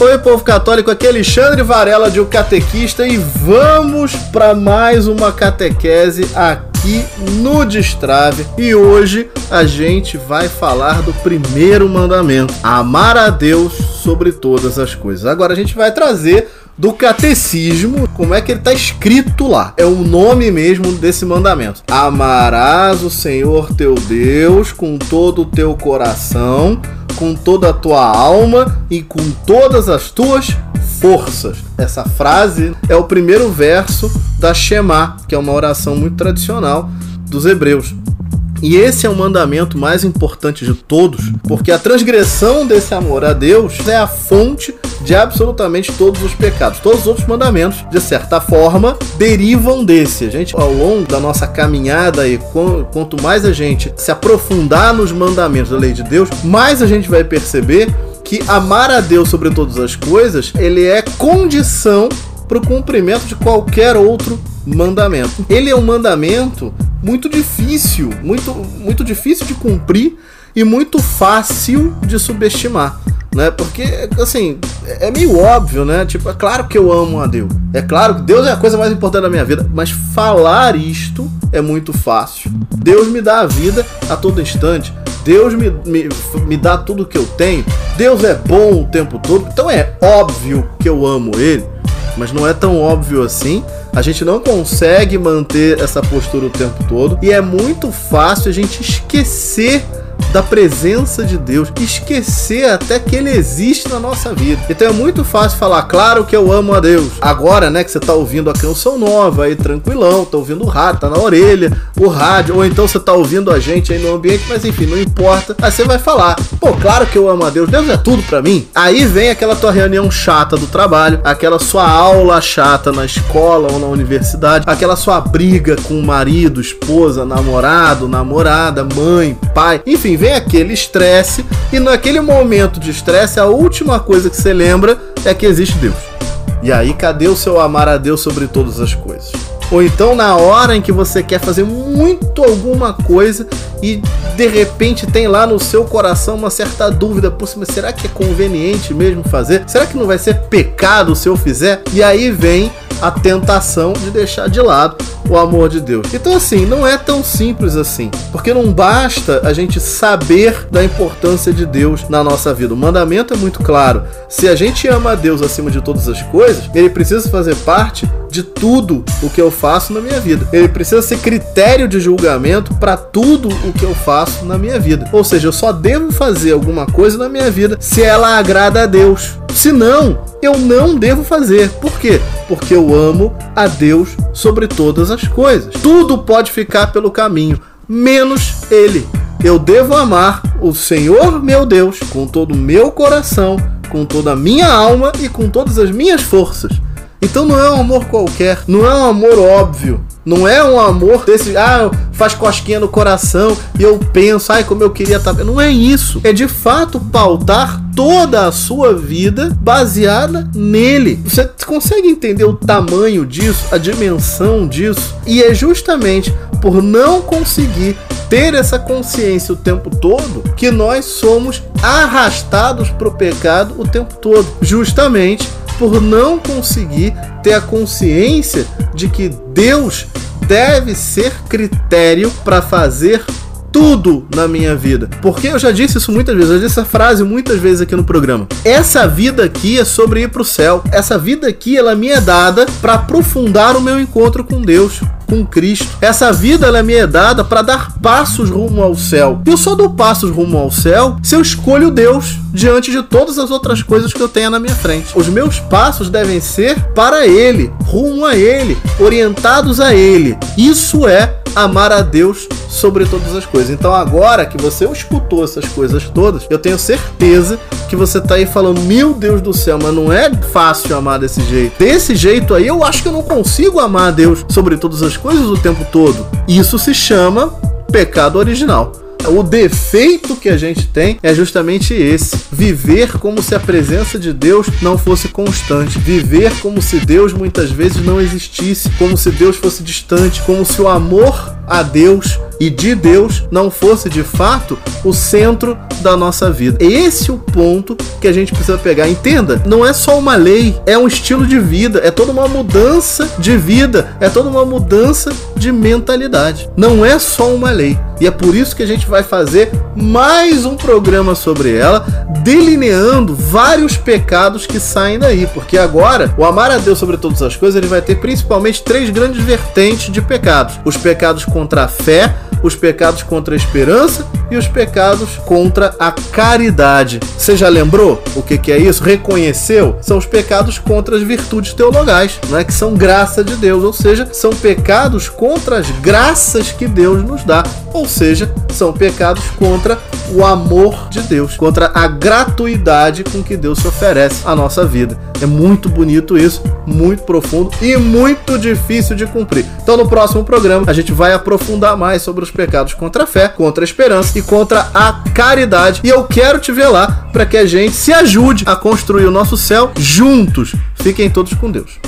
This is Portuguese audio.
Oi, povo católico, aqui é Alexandre Varela de O Catequista e vamos para mais uma catequese aqui no Destrave. E hoje a gente vai falar do primeiro mandamento: amar a Deus sobre todas as coisas. Agora a gente vai trazer do catecismo, como é que ele está escrito lá. É o nome mesmo desse mandamento. Amarás o Senhor teu Deus com todo o teu coração, com toda a tua alma e com todas as tuas forças. Essa frase é o primeiro verso da Shema, que é uma oração muito tradicional dos hebreus. E esse é o mandamento mais importante de todos, porque a transgressão desse amor a Deus é a fonte de absolutamente todos os pecados. Todos os outros mandamentos, de certa forma, derivam desse. A gente, ao longo da nossa caminhada e quanto mais a gente se aprofundar nos mandamentos da lei de Deus, mais a gente vai perceber que amar a Deus sobre todas as coisas, ele é condição para o cumprimento de qualquer outro mandamento. Ele é um mandamento muito difícil, muito, muito difícil de cumprir e muito fácil de subestimar. Né? Porque, assim, é meio óbvio, né? Tipo, é claro que eu amo a Deus. É claro que Deus é a coisa mais importante da minha vida. Mas falar isto é muito fácil. Deus me dá a vida a todo instante. Deus me, me, me dá tudo que eu tenho. Deus é bom o tempo todo. Então é óbvio que eu amo Ele mas não é tão óbvio assim. A gente não consegue manter essa postura o tempo todo e é muito fácil a gente esquecer da presença de Deus, esquecer até que ele existe na nossa vida. Então é muito fácil falar, claro que eu amo a Deus. Agora, né, que você tá ouvindo a canção nova aí, tranquilão, tá ouvindo o rádio, tá na orelha, o rádio, ou então você tá ouvindo a gente aí no ambiente, mas enfim, não importa. Aí você vai falar, pô, claro que eu amo a Deus, Deus é tudo para mim. Aí vem aquela tua reunião chata do trabalho, aquela sua aula chata na escola ou na universidade, aquela sua briga com o marido, esposa, namorado, namorada, mãe, pai, enfim, vem aquele estresse e naquele momento de estresse a última coisa que você lembra é que existe Deus. E aí, cadê o seu amar a Deus sobre todas as coisas? Ou então na hora em que você quer fazer muito alguma coisa e de repente tem lá no seu coração uma certa dúvida, por mas será que é conveniente mesmo fazer? Será que não vai ser pecado se eu fizer? E aí vem a tentação de deixar de lado o amor de Deus. Então, assim, não é tão simples assim, porque não basta a gente saber da importância de Deus na nossa vida. O mandamento é muito claro. Se a gente ama a Deus acima de todas as coisas, ele precisa fazer parte de tudo o que eu faço na minha vida. Ele precisa ser critério de julgamento para tudo o que eu faço na minha vida. Ou seja, eu só devo fazer alguma coisa na minha vida se ela agrada a Deus. Se não, eu não devo fazer. Por quê? Porque eu amo a Deus sobre todas as coisas. Tudo pode ficar pelo caminho, menos Ele. Eu devo amar o Senhor meu Deus com todo o meu coração, com toda a minha alma e com todas as minhas forças. Então não é um amor qualquer, não é um amor óbvio, não é um amor desse, ah, faz cosquinha no coração e eu penso, ai, como eu queria estar. Tá não é isso. É de fato pautar toda a sua vida baseada nele. Você consegue entender o tamanho disso, a dimensão disso? E é justamente por não conseguir ter essa consciência o tempo todo que nós somos arrastados para o pecado o tempo todo. Justamente por não conseguir ter a consciência de que Deus deve ser critério para fazer tudo na minha vida. Porque eu já disse isso muitas vezes, eu disse essa frase muitas vezes aqui no programa. Essa vida aqui é sobre ir para o céu. Essa vida aqui ela me é dada para aprofundar o meu encontro com Deus com Cristo. Essa vida ela me é dada para dar passos rumo ao céu. E eu só dou passos rumo ao céu se eu escolho Deus diante de todas as outras coisas que eu tenho na minha frente. Os meus passos devem ser para Ele, rumo a Ele, orientados a Ele. Isso é amar a Deus sobre todas as coisas. Então agora que você escutou essas coisas todas, eu tenho certeza que você tá aí falando, meu Deus do céu, mas não é fácil amar desse jeito. Desse jeito aí, eu acho que eu não consigo amar a Deus sobre todas as coisas o tempo todo. Isso se chama pecado original. O defeito que a gente tem é justamente esse: viver como se a presença de Deus não fosse constante, viver como se Deus muitas vezes não existisse, como se Deus fosse distante, como se o amor a Deus e de Deus não fosse de fato o centro da nossa vida. Esse é o ponto que a gente precisa pegar. Entenda, não é só uma lei, é um estilo de vida, é toda uma mudança de vida, é toda uma mudança de mentalidade. Não é só uma lei. E é por isso que a gente vai fazer mais um programa sobre ela, delineando vários pecados que saem daí. Porque agora, o amar a Deus sobre todas as coisas, ele vai ter principalmente três grandes vertentes de pecados: os pecados contra a fé, os pecados contra a esperança e os pecados contra a caridade. Você já lembrou o que, que é isso? Reconheceu? São os pecados contra as virtudes teologais, é que são graça de Deus, ou seja, são pecados contra as graças que Deus nos dá, ou seja, são pecados contra o amor de Deus, contra a gratuidade com que Deus se oferece à nossa vida. É muito bonito isso, muito profundo e muito difícil de cumprir. Então, no próximo programa, a gente vai aprofundar mais sobre os pecados contra a fé, contra a esperança e contra a caridade. E eu quero te ver lá para que a gente se ajude a construir o nosso céu juntos. Fiquem todos com Deus.